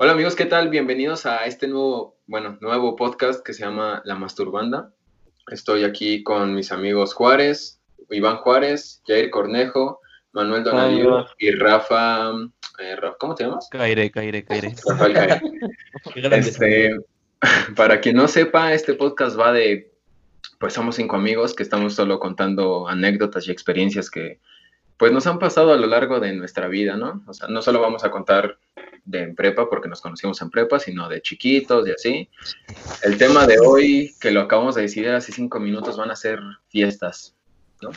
Hola amigos, ¿qué tal? Bienvenidos a este nuevo, bueno, nuevo podcast que se llama La Masturbanda. Estoy aquí con mis amigos Juárez, Iván Juárez, Jair Cornejo, Manuel Donadío y Rafa, eh, ¿cómo te llamas? Caire, Caire, Caire. Rafael Caire. este, para quien no sepa, este podcast va de, pues somos cinco amigos que estamos solo contando anécdotas y experiencias que pues nos han pasado a lo largo de nuestra vida, ¿no? O sea, no solo vamos a contar de en prepa porque nos conocimos en prepa, sino de chiquitos y así. El tema de hoy, que lo acabamos de decidir hace cinco minutos, van a ser fiestas, ¿no?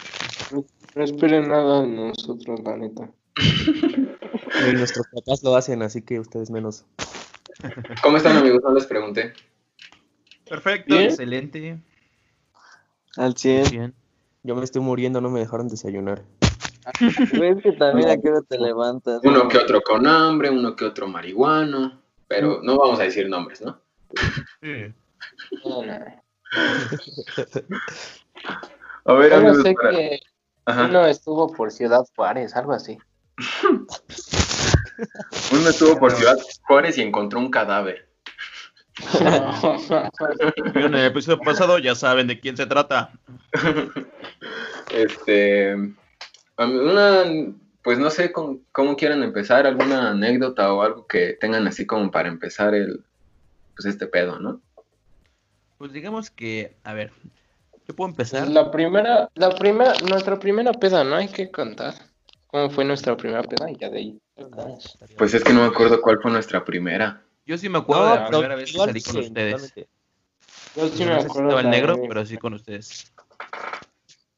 No esperen nada de nosotros, la neta. Y nuestros papás lo hacen, así que ustedes menos. ¿Cómo están amigos? No les pregunté. Perfecto, Bien. excelente. Al 100. Bien. Yo me estoy muriendo, no me dejaron desayunar. Güey, es que también a qué hora te levantas. Uno que otro con hambre, uno que otro marihuano, pero no vamos a decir nombres, ¿no? Sí. A ver, no sé para- que Ajá. uno estuvo por Ciudad Juárez, algo así. Uno estuvo por Ciudad Juárez y encontró un cadáver. En el episodio pasado ya saben de quién se trata. Este, una, pues no sé con- cómo quieran empezar, alguna anécdota o algo que tengan así como para empezar el, pues este pedo, ¿no? Pues digamos que, a ver, yo puedo empezar. La primera, la primera, nuestra primera peda, ¿no? Hay que contar cómo fue nuestra primera peda y ya de ahí. Pues es que no me acuerdo cuál fue nuestra primera. Yo sí me acuerdo No, de la pero primera vez que salí con sí, ustedes. Yo sí No me acuerdo. estaba el negro, pero sí con ustedes.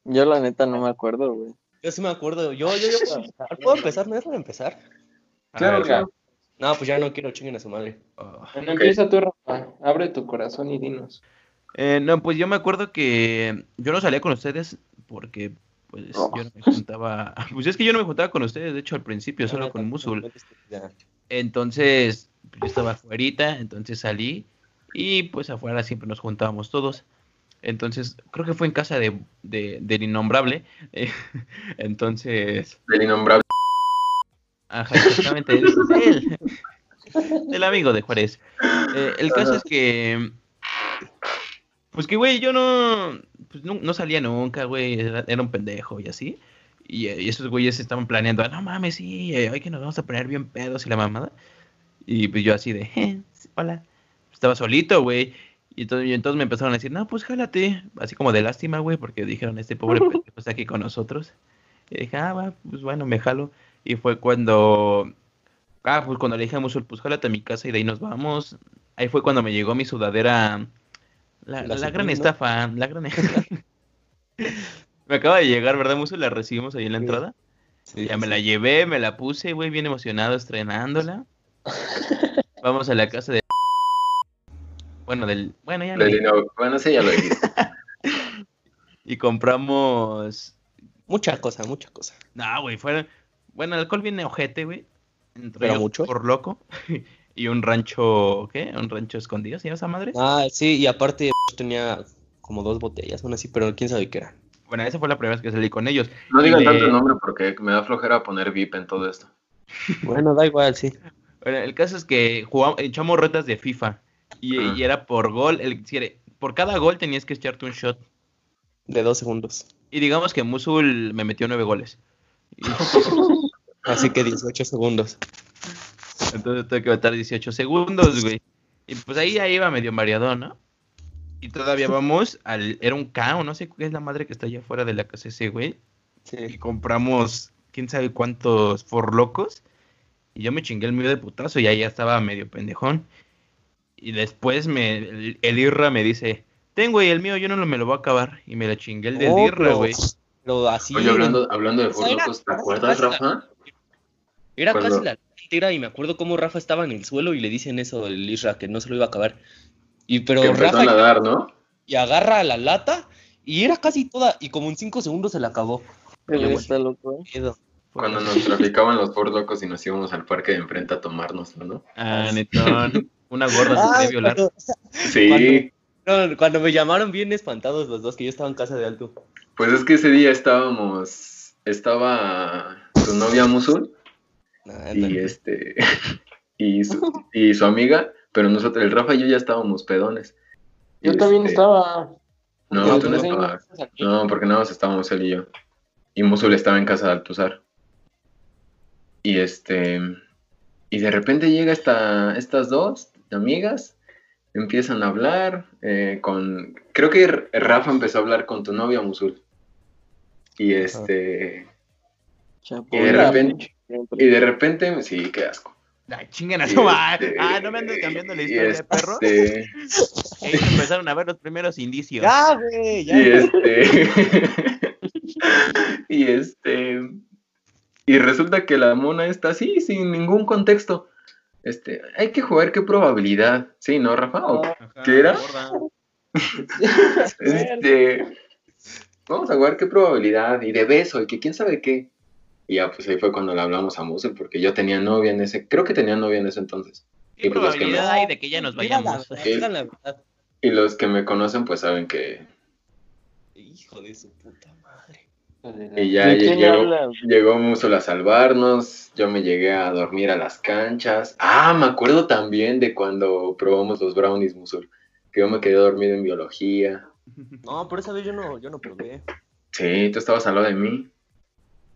Yo la neta no me acuerdo, güey. Yo sí me acuerdo. Yo, yo, yo puedo empezar. ¿Puedo empezar? ¿Me dejan empezar? Claro, claro. No, pues ya no quiero chinguen a su madre. oh. Bueno, empieza tú, Rafa. Abre tu corazón y dinos. Eh, no, pues yo me acuerdo que yo no salía con ustedes porque pues Oh. yo no me juntaba, pues es que yo no me juntaba con ustedes, de hecho al principio solo con Musul. Entonces, pues, yo estaba afuera, entonces salí y pues afuera siempre nos juntábamos todos. Entonces, creo que fue en casa de, de- del innombrable. eh, entonces, Del innombrable. ajá, exactamente, es él. El amigo de Juárez. Eh, el caso es que, pues que, güey, yo no, pues no, no salía nunca, güey, era, era un pendejo y así. Y, eh, y esos güeyes estaban planeando, "Ah, no mames, sí, eh, hoy que nos vamos a poner bien pedos y la mamada. Y pues yo así de, "Eh, hola. Estaba solito, güey. Y entonces, y entonces me empezaron a decir, no, pues jálate. Así como de lástima, güey, porque dijeron, este pobre pendejo está aquí con nosotros. Y dije, ah, va, pues bueno, me jalo. Y fue cuando, ah, pues cuando le dije a Musul, pues jálate a mi casa y de ahí nos vamos. Ahí fue cuando me llegó mi sudadera, la, La la gran estafa, la gran Me acaba de llegar, ¿verdad, Musul? La recibimos ahí en la Sí. entrada. Sí, Ya me la llevé, me la puse, güey, bien emocionado estrenándola. Vamos a la casa de... Bueno, del... Bueno, ya no Del dije. Bueno, sí, ya lo dijiste. Y compramos... Mucha cosa, mucha cosa. No, güey, fueron... Bueno, el alcohol viene ojete, güey. Entre ¿Pero ellos mucho? Por loco. y un rancho... ¿Qué? Un rancho escondido, ¿se llama esa madre? Ah, sí, y aparte tenía como dos botellas, una así, pero quién sabe qué era. Bueno, esa fue la primera vez que salí con ellos. No digan de- tanto el nombre porque me da flojera poner VIP en todo esto. Bueno, da igual, sí. Bueno, el caso es que jugamos, echamos retas de FIFA. Y, Ah. y era por gol. El, por cada gol tenías que echarte un shot. De dos segundos. Y digamos que Musul me metió nueve goles. Y- Así que 18 segundos. entonces tuve que matar 18 segundos, güey. Y pues ahí ya iba medio mareado, ¿no? Y todavía vamos al... Era un K, o no sé qué es la madre que está allá afuera de la casa ese, güey. Y Sí. compramos quién sabe cuántos forlocos. Y yo me chingué el mío de putazo y ahí ya estaba medio pendejón. Y después me, el, el Irra me dice, ten güey, el mío yo no lo- me lo voy a acabar. Y me la chingué el del Oh, Irra, güey. Pero así. Oye, hablando, hablando de Ford ¿te acuerdas, Rafa? Era Cuando- casi la entera y me acuerdo cómo Rafa estaba en el suelo y le dicen eso del Isra, que no se lo iba a acabar. Y pero Que Rafa a nadar, ¿no? y agarra la lata y era casi toda y como en cinco segundos se la acabó. Pero Oye, está loco, ¿eh? Cuando nos traficaban los Ford locos y nos íbamos al parque de enfrente a tomárnoslo, ¿no? Ah, netón. Una gorda se Ah, quería violar. cuando, Sí, no, cuando me llamaron bien espantados los dos, que yo estaba en casa de Alto. pues es que ese día estábamos, estaba tu novia Musul Nah, y este, y su, y su amiga, pero nosotros, el Rafa y yo ya estábamos pedones. Yo también este, estaba. No, tú no estabas. No, porque nada más estábamos él y yo. Y Musul estaba en casa de Altuzar. Y este. Y de repente llega esta, estas dos amigas, empiezan a hablar eh, con. Creo que Rafa empezó a hablar con tu novia Musul. Y este. Chapo. Y de repente. Y de repente. Sí, qué asco. Chingan a Y su madre. este, Ah, no me andes cambiando la historia de perro. este, Ahí se empezaron a ver los primeros indicios. Ya, güey, ya. Y este. y este. Y resulta que la mona está así, sin ningún contexto. Este, hay que jugar qué probabilidad. Sí, ¿no, Rafa? ¿O Ajá, ¿Qué era? Este, vamos a jugar qué probabilidad y de beso y que quién sabe qué. Y ya, pues ahí fue cuando le hablamos a Musel, porque yo tenía novia en ese, creo que tenía novia en ese entonces. ¿Qué Y pues los que probabilidad no. hay de que ya nos vayamos? Y los que me conocen, pues saben que. Hijo de su puta. Y ya ¿De quién llegó, llegó Musel a salvarnos. Yo me llegué a dormir a las canchas. Ah, me acuerdo también de cuando probamos los brownies, Musul. Que yo me quedé dormido en biología. No, por esa vez yo no, yo no probé. Sí, tú estabas al lado de mí.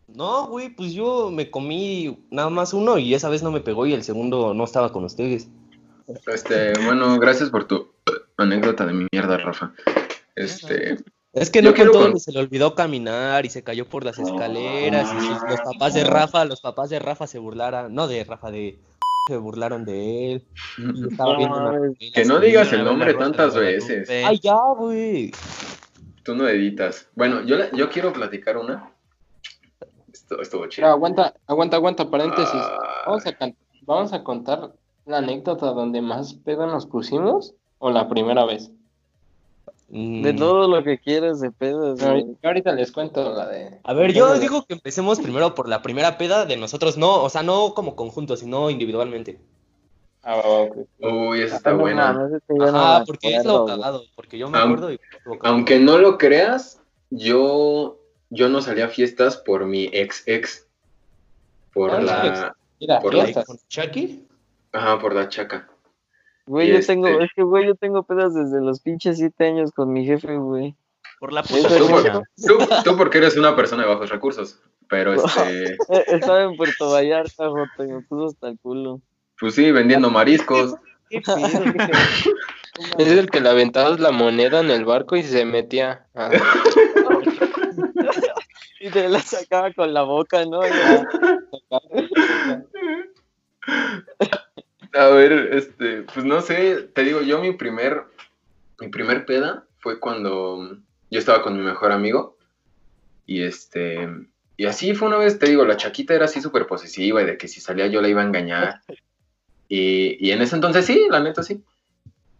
No, güey, pues yo me comí nada más uno y esa vez no me pegó y el segundo no estaba con ustedes. Este, bueno, gracias por tu anécdota de mi mierda, Rafa. Este, Es que no con- donde se le olvidó caminar y se cayó por las escaleras y sus- los papás de Rafa, los papás de Rafa se burlaron, no de Rafa, de se burlaron de él. Y estaba viendo una mames. novela que no digas el nombre tantas veces. Ay, ya, güey. Tú no editas. Bueno, yo, la- yo quiero platicar una. Esto estuvo chido. aguanta, aguanta, aguanta, paréntesis. Ah, Vamos a, can- vamos a contar la anécdota donde más pedo nos pusimos o la primera vez. De Mm. todo lo que quieras de. Yo güey. ahorita les cuento la de. A ver, yo digo que empecemos primero por la primera peda de nosotros, no, o sea, no como conjunto, sino individualmente. Ah, va, va, ok. Uy, esa está No buena. no porque es lo cagado, porque yo me acuerdo y. Aunque no lo creas, yo, yo no salía a fiestas por mi ex ex. Por Ah, la. Mira, Por la-. ¿Con Chucky? Ajá, por la chaca. Güey, yo este- tengo, es que güey, yo tengo pedas desde los pinches siete años con mi jefe, güey. Por la puta Tú, tú, tú porque eres una persona de bajos recursos. Pero este. Eh, Estaba en Puerto Vallarta, Joto, y me puso hasta el culo. Pues sí, vendiendo mariscos. Es el que le aventabas la moneda en el barco y se metía. Ah, Y te la sacaba con la boca, ¿no? A ver, este, pues no sé, te digo, yo mi primer, mi primer peda fue cuando yo estaba con mi mejor amigo y este, y así fue una vez, te digo, la chaquita era así súper posesiva y de que si salía yo la iba a engañar y, y en ese entonces sí, la neta sí,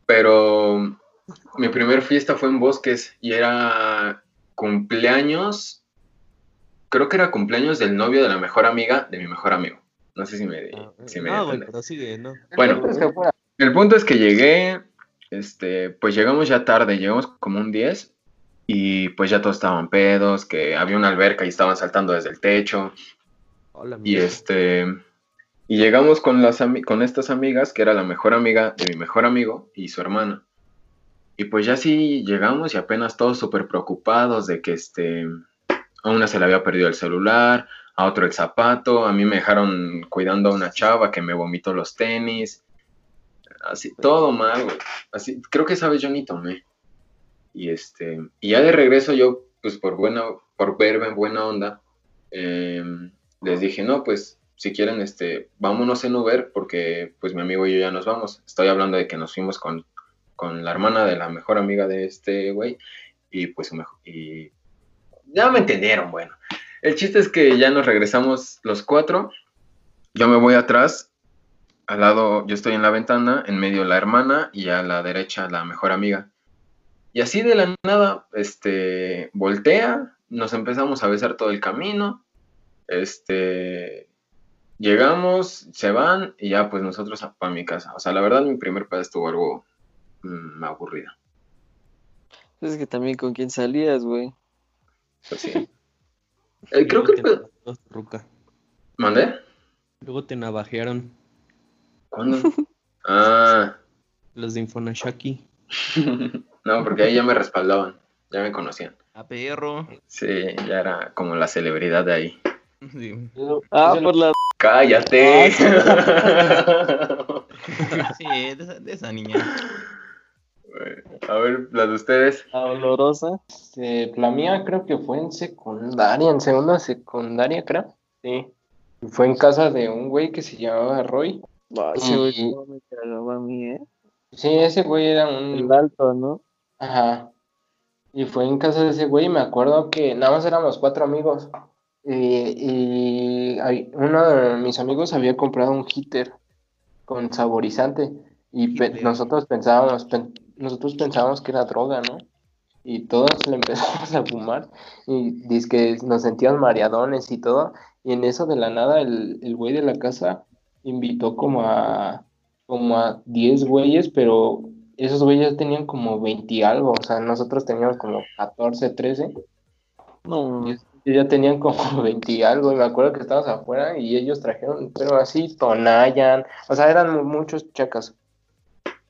pero mi primer fiesta fue en Bosques y era cumpleaños, creo que era cumpleaños del novio de la mejor amiga de mi mejor amigo. No sé si me, si me di a no, güey, entender. pero sigue, ¿no? Bueno, el punto es que llegué, este, pues llegamos ya tarde, llegamos como un 10 y pues ya todos estaban pedos, que había una alberca y estaban saltando desde el techo Hola, y este y llegamos con las con estas amigas que era la mejor amiga de mi mejor amigo y su hermana. Y pues ya sí llegamos y apenas todos súper preocupados de que este a una se le había perdido el celular, a otro el zapato, a mí me dejaron cuidando a una chava que me vomitó los tenis. Así, todo mal, güey. Así, creo que esa vez yo ni tomé. Y este, y ya de regreso yo, pues por buena, por verme en buena onda, em, les dije, no, pues si quieren, este, vámonos en Uber, porque pues mi amigo y yo ya nos vamos. Estoy hablando de que nos fuimos con, con la hermana de la mejor amiga de este güey, y pues y ya me entendieron, bueno. El chiste es que ya nos regresamos los cuatro. Yo me voy atrás, al lado, yo estoy en la ventana, en medio la hermana y a la derecha la mejor amiga. Y así de la nada, este, voltea, nos empezamos a besar todo el camino, este, llegamos, se van y ya pues nosotros para mi casa. O sea, la verdad mi primer pedo estuvo algo mm, aburrido. Es que también con quién salías, güey. Pues sí. Eh, creo que el pedo... Ruca. ¿Mandé? Luego te navajearon. ¿Cuándo? Ah, Los de Infonashaki. no, porque ahí ya me respaldaban, ya me conocían. A perro. Sí, ya era como la celebridad de ahí. Sí. Ah, Eso- por la ¡Cállate! Sí, de esa, de esa niña. Las de ustedes. la olorosa. Este, la mía creo que fue en secundaria, en segunda secundaria, creo. Sí. Y Fue en casa de un güey que se llamaba Roy. Ay, ese güey Y- cómo me cagaba a mí, ¿eh? Sí, ese güey era El un... alto, ¿no? Ajá. Y fue en casa de ese güey y me acuerdo que nada más éramos cuatro amigos. Y, y hay- uno de mis amigos había comprado un heater con saborizante. Y pe- nosotros pensábamos, pen- nosotros pensábamos que era droga, ¿no? Y todos le empezamos a fumar. Y dice que nos sentíamos mareadones y todo. Y en eso de la nada el, el güey de la casa invitó como a como a 10 güeyes, pero esos güeyes tenían como 20 y algo, o sea, nosotros teníamos como 14, 13, No, ellos ya tenían como 20 y algo, y me acuerdo que estábamos afuera y ellos trajeron, pero así, Tonayan, o sea, eran mu- muchos chacas.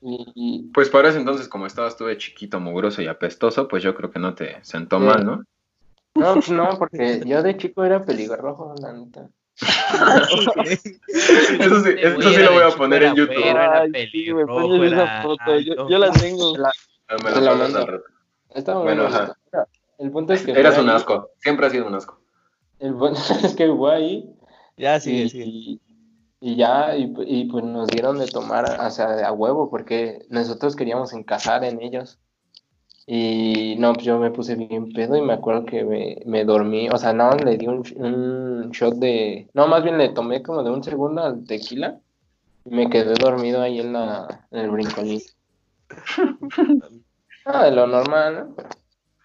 Y, Pues para ese entonces, como estabas tú de chiquito, mugroso y apestoso, pues yo creo que no te sentó Sí. mal, ¿no? no, pues no, porque yo de chico era pelirrojo, la neta. Eso sí, esto sí lo voy a poner en YouTube. Era Ay, sí, esa foto. Yo, yo la tengo. Ah, Me lo la mandas mando. al rato. Estaba muy Bueno, ajá. El punto es que Eras un ahí- asco, siempre has sido un asco. El punto es que ahí Ya, sigue, y, sigue. Y- ya, y, y pues nos dieron de tomar, o sea, a huevo, porque nosotros queríamos encasar en ellos. Y no, pues yo me puse bien pedo y me acuerdo que me, me dormí, o sea, no, le di un, un shot de, no, más bien le tomé como de un segundo al tequila y me quedé dormido ahí en, la, en el brincolín. Ah, de lo normal, ¿no?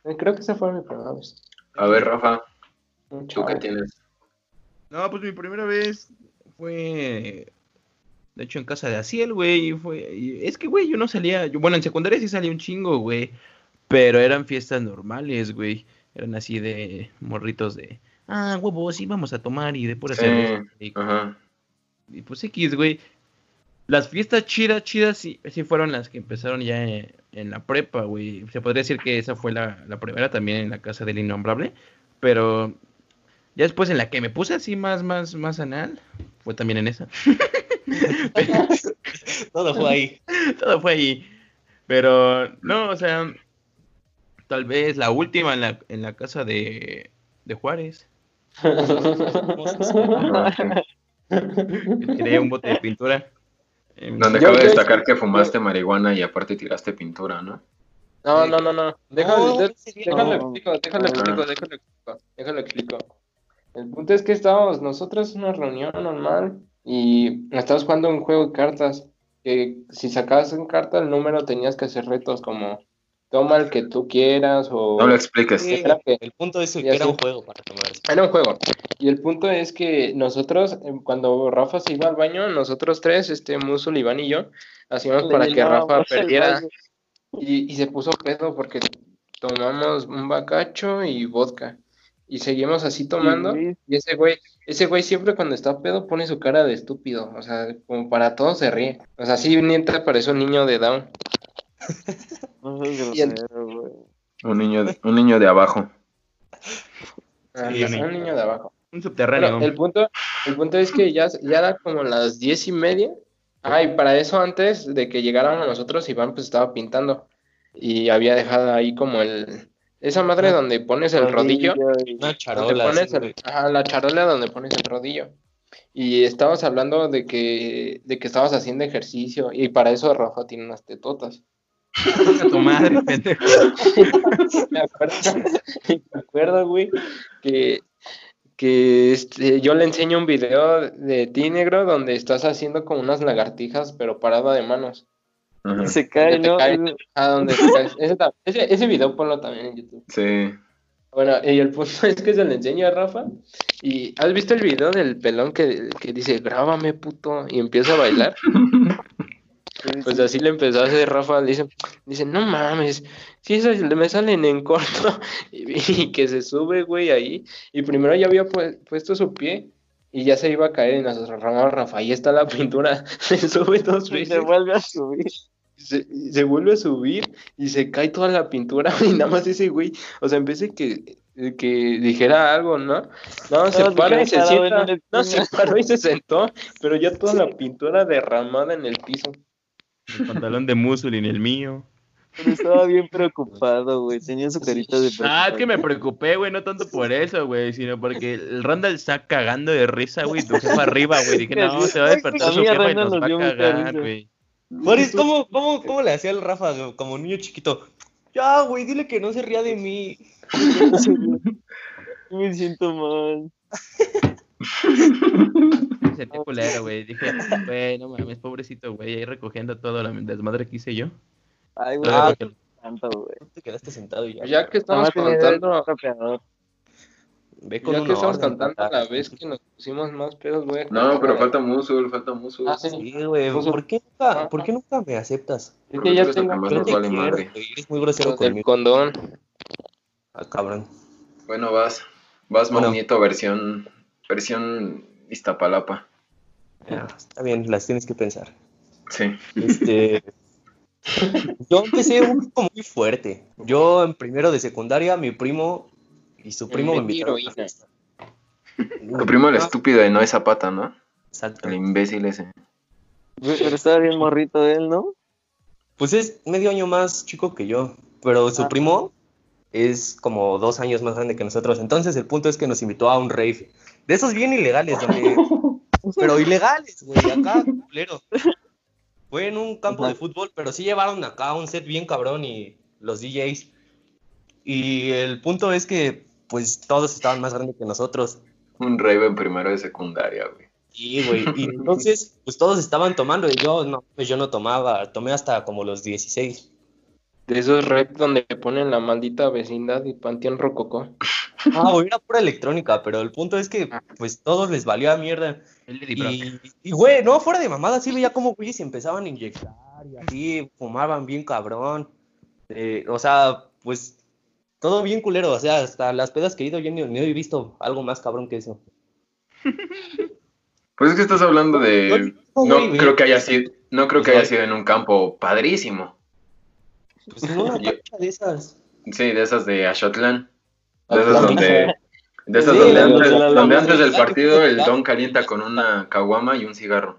Pero creo que esa fue mi primera vez. A ver, Rafa, ¿tú qué tienes? No, pues mi primera vez fue. De hecho, en casa de Asiel, güey. y Fue... Es que, güey, yo no salía. Yo, bueno, en secundaria sí salía un chingo, güey. Pero eran fiestas normales, güey. Eran así de morritos de. Ah, huevos, sí, vamos a tomar y de pura Sí, cerveza. Y, Ajá. y pues X, güey. Las fiestas chidas, chidas, sí, sí fueron las que empezaron ya en, en la prepa, güey. Se podría decir que esa fue la, la primera también en la casa del innombrable. Pero ya después en la que me puse así más, más, más anal, fue también en esa. Todo fue ahí. Todo fue ahí. Pero no, o sea, tal vez la última en la, en la casa de, de Juárez. Tiré un bote de pintura. Em, Donde Yo- cabe yo- destacar que fumaste marihuana y aparte tiraste pintura, ¿no? No, no, no, no. Déjalo, ese día déjalo no. explico, déjalo Ah. explico, déjalo explico, déjalo explico. El punto es que estábamos nosotros en una reunión normal y estábamos jugando un juego de cartas. Que si sacabas en carta el número tenías que hacer retos como toma el que tú quieras o... No lo expliques. Sí, Era que- el punto es que era un juego para tomar. Era un juego. Y el punto es que nosotros, eh, cuando Rafa se iba al baño, nosotros tres, este Musul, Iván y yo, hacíamos para que Rafa perdiera. Y, y se puso pedo porque tomamos un bacacho y vodka. Y seguimos así tomando. Y ese güey, ese güey siempre cuando está pedo pone su cara de estúpido. O sea, como para todo se ríe. O sea, sí, neta parece un niño de Down. No grosero, güey. Un niño, de- un niño de abajo. Ah, Sí, un niño de abajo. Un subterráneo. Bueno, el punto, el punto es que ya, ya era como las diez y media. Ah, y para eso antes de que llegáramos nosotros, Iván pues estaba pintando. Y había dejado ahí como el... Esa madre donde pones el rodillo. y- Una donde charola. pones el- ajá, la charola donde pones el rodillo. Y estábamos hablando de que, de que estabas haciendo ejercicio. Y para eso Rafa tiene unas tetotas. A tu madre, pendejo. me acuerdo, me acuerdo, güey, que, que este, yo le enseño un video de ti, negro, donde estás haciendo como unas lagartijas, pero parado de manos. Ajá. Se cae, ¿no? cae. Ah, donde te caes. Ese, ese, ese video ponlo también en YouTube. Sí. Bueno, y el punto es que se le enseño a Rafa. Y ¿has visto el video del pelón que, que dice, grábame, puto? Y empieza a bailar. Pues así le empezó a hacer Rafa, dice, dice, no mames, si esas me salen en corto, y, y que se sube, güey, ahí, y primero ya había pu- puesto su pie, y ya se iba a caer y nos derramaba Rafa, ahí está la pintura, se sube dos Y veces, se vuelve a subir. Se, se vuelve a subir y se cae toda la pintura y nada más ese güey, o sea, en vez de que, que dijera algo, ¿no? No, se queda y se sienta, no, se paró y se sentó, pero ya toda la pintura derramada en el piso. El pantalón de y el mío. Pero estaba bien preocupado, güey. Tenía su carita de Ah, es que me preocupado. preocupé, güey, no tanto por eso, güey, sino porque el Randall está cagando de risa, güey, tu jefa arriba, güey. Dije, no, se va a despertar A su jefa y nos va a cagar, güey. Boris, ¿cómo, cómo, ¿cómo le hacía el Rafa como niño chiquito? Ya, güey, dile que no se ría de mí. Me siento mal. Me sentí culero, güey. Dije, güey, no mames, pobrecito, güey, ahí recogiendo todo la desmadre que hice yo. Ay, güey. Ah, que- tanto, güey. Te quedaste sentado y ya. Ya que estamos contando. Ve con ya que estamos orden, contando papá. la vez que nos pusimos más pedos, güey. No, pero falta Musul, falta Musul. Ah, sí. Güey, ¿por qué nunca, por qué nunca me aceptas? Es Porque que ya el tengo que te vale madre. eres muy grosero del conmigo. condón. Ah, cabrón. Bueno, vas. Vas, Bueno. Nieto, versión, versión Iztapalapa. Ya, está bien, las tienes que pensar. Sí. Este, yo empecé un poco muy fuerte. Yo en primero de secundaria, mi primo y su primo me una heroína. fiesta. Tu primo el estúpido de Noé Zapata, ¿no? exacto. El imbécil ese. Pero estaba bien morrito él, ¿no? Pues es medio año más chico que yo, pero su Ah. primo es como dos años más grande que nosotros. Entonces el punto es que nos invitó a un rave. De esos bien ilegales, donde... pero ilegales, güey, acá, culero. Fue en un campo de fútbol, pero sí llevaron acá un set bien cabrón y los DJs. Y el punto es que, pues, todos estaban más grandes que nosotros. Un rave en primero de secundaria, güey. Y, güey, y entonces, pues todos estaban tomando y yo no, pues yo no tomaba, tomé hasta como los 16. De esos rap donde ponen la maldita vecindad y Panteón Rococó. Ah, güey, era pura electrónica, pero el punto es que, pues, todos les valió a mierda. Y, y, güey, no, fuera de mamada, sí veía como güeyes se empezaban a inyectar y así, fumaban bien cabrón. Eh, o sea, pues, todo bien culero, o sea, hasta las pedas que he ido yo ni, ni he visto algo más cabrón que eso. Pues es que estás hablando de. No, No creo que haya sido. No creo que Pues haya no. sido en un campo padrísimo. Pues en una de esas. Sí, de esas de Ashotlán. De esas donde. De esas Sí, donde, de antes, la donde loma. antes del partido el don calienta con una caguama y un cigarro.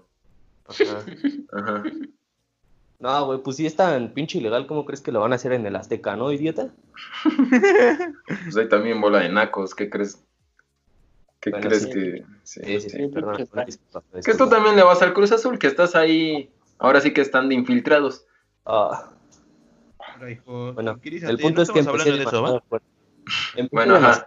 Ajá. Ajá. No, güey, pues si es tan pinche ilegal, ¿cómo crees que lo van a hacer en el Azteca, no, idiota? Pues hay también bola de nacos, ¿qué crees? ¿Qué Bueno, crees sí. que.? sí, Sí, sí, sí. sí, perdón. disculpa, Que tú también le vas al Cruz Azul, que estás ahí. Ahora sí que están de infiltrados. Ah, Pero, hijo, bueno, el punto no es que estamos empecé hablando de eso, Bueno, ajá.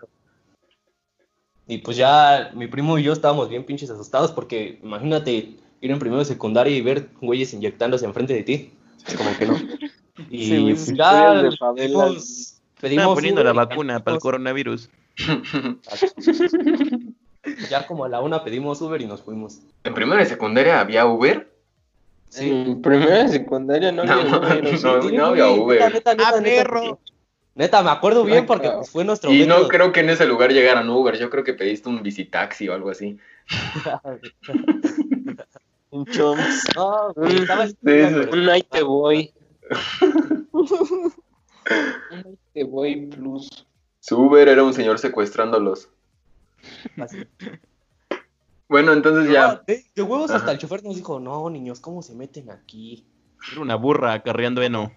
Y pues ya mi primo y yo estábamos bien pinches asustados porque imagínate ir en primero de secundaria y ver güeyes inyectándose enfrente de ti. Es como que no. Y Sí, güey, pues ya de favelas. pedimos, pedimos poniendo la Uber vacuna para el coronavirus. Ya como a la una pedimos Uber y nos fuimos. ¿En primera y secundaria había Uber? Sí. En primera y secundaria no, No, había sí. no, Sí, no había Uber. Neta, neta, neta, ¡Ah, neta, perro! Neta, me acuerdo bien porque pues, fue nuestro Y no método. creo que en ese lugar llegaran Uber. Yo creo que pediste un visitaxi o algo así. Un chomps. Güey, estaba. Un night te voy. Un night te voy plus. Su Uber era un señor secuestrándolos. así. Bueno, entonces ya. De, de huevos Ajá. hasta el chofer nos dijo, no, niños, ¿cómo se meten aquí? Era una burra acarreando heno.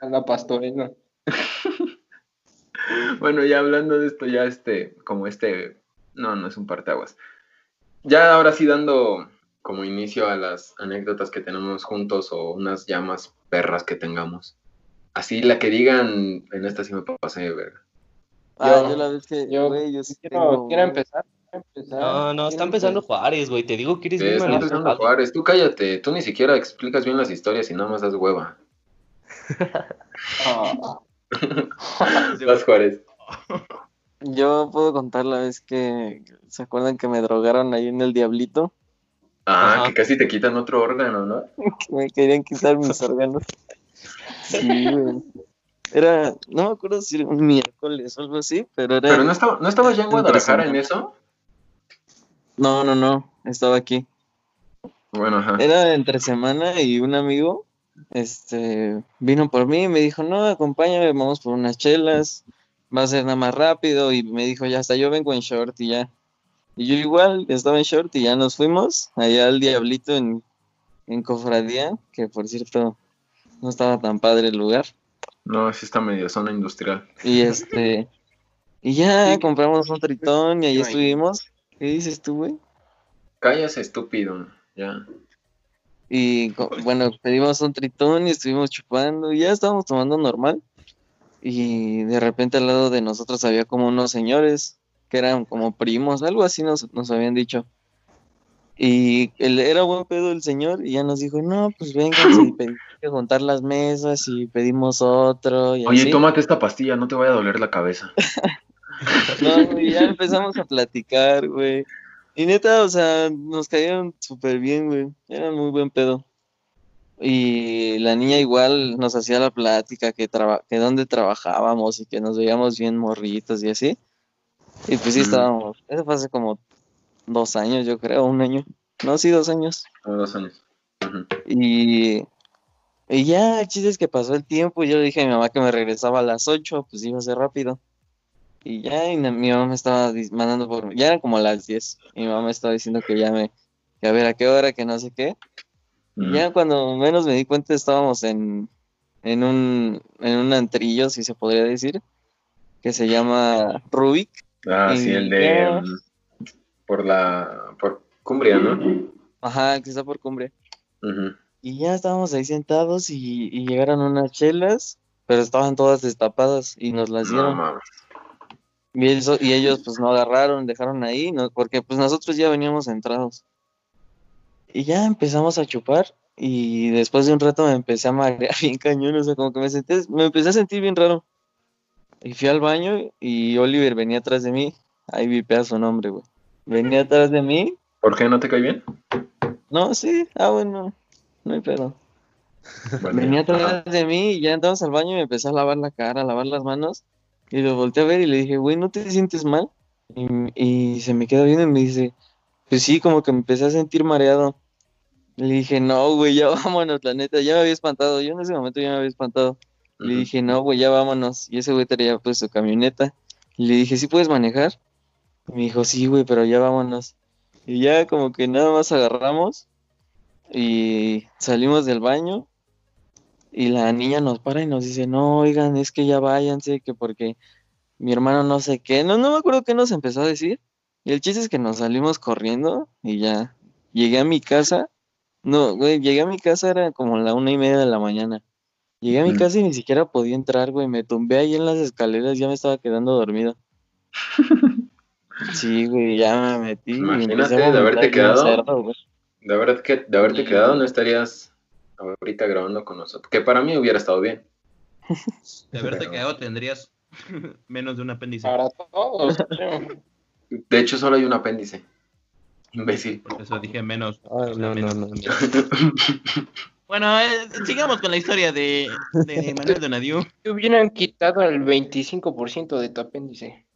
A la pastorela. Bueno, ya hablando de esto, ya este, como este, no, no es un parteaguas. Ya ahora sí dando como inicio a las anécdotas que tenemos juntos o unas llamas perras que tengamos. Así la que digan, en esta sí me pasé de ver. Ah, Yo- yo la vez que, Yo güey, yo sí quiero, tengo- quiero empezar. No, no, está empezando empezar. Juárez, güey. Te digo que eres bien está empezando. Juárez, tú cállate, tú ni siquiera explicas bien las historias y nada más das hueva. Vas Juárez. Yo puedo contar la vez que, ¿se acuerdan que me drogaron ahí en el Diablito? Ah, Ajá. que casi te quitan otro órgano, ¿no? Que me querían quitar mis órganos. Sí, güey. Era, no me acuerdo si era un miércoles o algo así, pero era. Pero no estaba, ¿no estabas ya en Guadalajara en eso? No, no, no, estaba aquí. Bueno, ajá. Era entre semana y un amigo, este, vino por mí y me dijo, no, acompáñame, vamos por unas chelas, va a ser nada más rápido, y me dijo, ya hasta yo vengo en short y ya. Y yo igual estaba en short y ya nos fuimos allá al Diablito en, en Cofradía, que por cierto no estaba tan padre el lugar. No, sí está medio zona industrial. Y este, y ya compramos un tritón y ahí estuvimos. ¿Qué dices tú, güey? Cállate, estúpido. Ya. Y bueno, pedimos un tritón y estuvimos chupando y ya estábamos tomando normal. Y de repente al lado de nosotros había como unos señores que eran como primos, algo así nos, nos habían dicho. Y él era buen pedo el señor y ya nos dijo, no, pues vengan y pedimos que juntar las mesas y pedimos otro. Y Oye, así. tómate esta pastilla, no te vaya a doler la cabeza. No, y ya empezamos a platicar, güey. Y neta, o sea, nos cayeron súper bien, güey. Eran muy buen pedo. Y la niña igual nos hacía la plática que, traba que dónde trabajábamos y que nos veíamos bien morritos y así. Y pues sí estábamos. Eso fue hace como dos años, yo creo, un año. No, sí, dos años. Como dos años. Y, y ya, el chiste es que pasó el tiempo y yo le dije a mi mamá que me regresaba a las 8, pues iba a ser rápido. Y ya, y mi mamá me estaba mandando por... Ya eran como las 10. Y mi mamá me estaba diciendo que ya me... Que a ver a qué hora, que no sé qué. Ya cuando menos me di cuenta estábamos en, en un, en un antrillo, si se podría decir, que se llama Rubik. Ah, sí, el de. Ya. mm, Por la. Por Cumbria, ¿no? Ajá, que está por cumbre. Ujú. Y ya estábamos ahí sentados y, y llegaron unas chelas, pero estaban todas destapadas y nos las dieron. Y, eso- y ellos pues no agarraron, dejaron ahí, no, porque pues nosotros ya veníamos entrados. Y ya empezamos a chupar y después de un rato me empecé a marear bien cañón, o sea, como que me senté, me empecé a sentir bien raro. Y fui al baño y Oliver venía atrás de mí, ahí vipea su nombre, güey. Venía atrás de mí, ¿Por qué no te cae bien? no, sí, ah bueno, no hay pedo. Bueno, Venía atrás de mí y ya entramos al baño y me empecé a lavar la cara, a lavar las manos. Y lo volteé a ver y le dije, güey, ¿no te sientes mal? Y, y se me queda viendo y me dice, pues sí, como que me empecé a sentir mareado. Le dije, no, güey, ya vámonos, la neta, ya me había espantado. Yo en ese momento ya me había espantado. Le dije, no, güey, ya vámonos. Y ese güey traía pues su camioneta. Y le dije, ¿sí puedes manejar? Y me dijo, sí, güey, pero ya vámonos. Y ya como que nada más agarramos y salimos del baño. Y la niña nos para y nos dice, no, oigan, es que ya váyanse, que porque mi hermano no sé qué. No, no me acuerdo qué nos empezó a decir. Y el chiste es que nos salimos corriendo y ya llegué a mi casa. No, güey, llegué a mi casa, era como la una y media de la mañana. Llegué a mi Mm. casa y ni siquiera podía entrar, güey. Me tumbé ahí en las escaleras, ya me estaba quedando dormido. Sí, güey, ya me metí. Imagínate de haberte quedado. cerdo, güey. De, haber que, de haberte quedado, no estarías ahorita grabando con nosotros. Que para mí hubiera estado bien. De haberte Pero- quedado tendrías menos de un apéndice. Para todos. De hecho, solo hay un apéndice. Imbécil. Por eso dije menos. Ay, o sea, no, no, menos. no, no. Bueno, eh, sigamos con la historia de, de Manuel Donadiu. Te hubieran quitado el 25% de tu apéndice.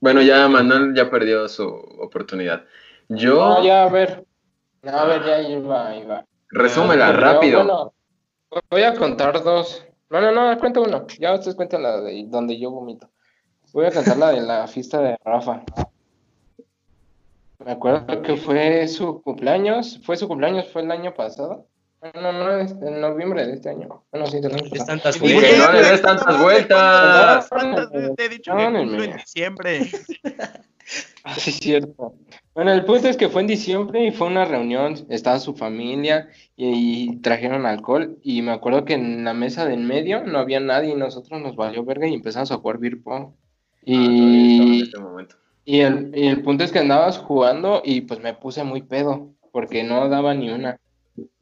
bueno, ya Manuel ya perdió su oportunidad. Yo, No, ya, a ver. No, a ver, ya iba, iba. resúmela Yo, rápido. bueno, voy a contar dos. No, no, no, cuenta uno. Ya ustedes cuentan la de donde yo vomito. Voy a contar la de la fiesta de Rafa. Me acuerdo que fue su cumpleaños. ¿Fue su cumpleaños? ¿Fue el año pasado? No, no, es en noviembre de este año. Bueno, sí, del Es tantas Y vueltas. no le des tantas vueltas. ¿Cuántas veces te he dicho que cumplo en diciembre? Ah, sí, es cierto. Bueno, el punto es que fue en diciembre y fue una reunión, estaba su familia y, y trajeron alcohol y me acuerdo que en la mesa de en medio no había nadie y nosotros nos valió verga y empezamos a jugar beer pong. Ah, todavía estaba en Y, este momento. Y el, y el punto es que andabas jugando y pues me puse muy pedo porque no daba ni una.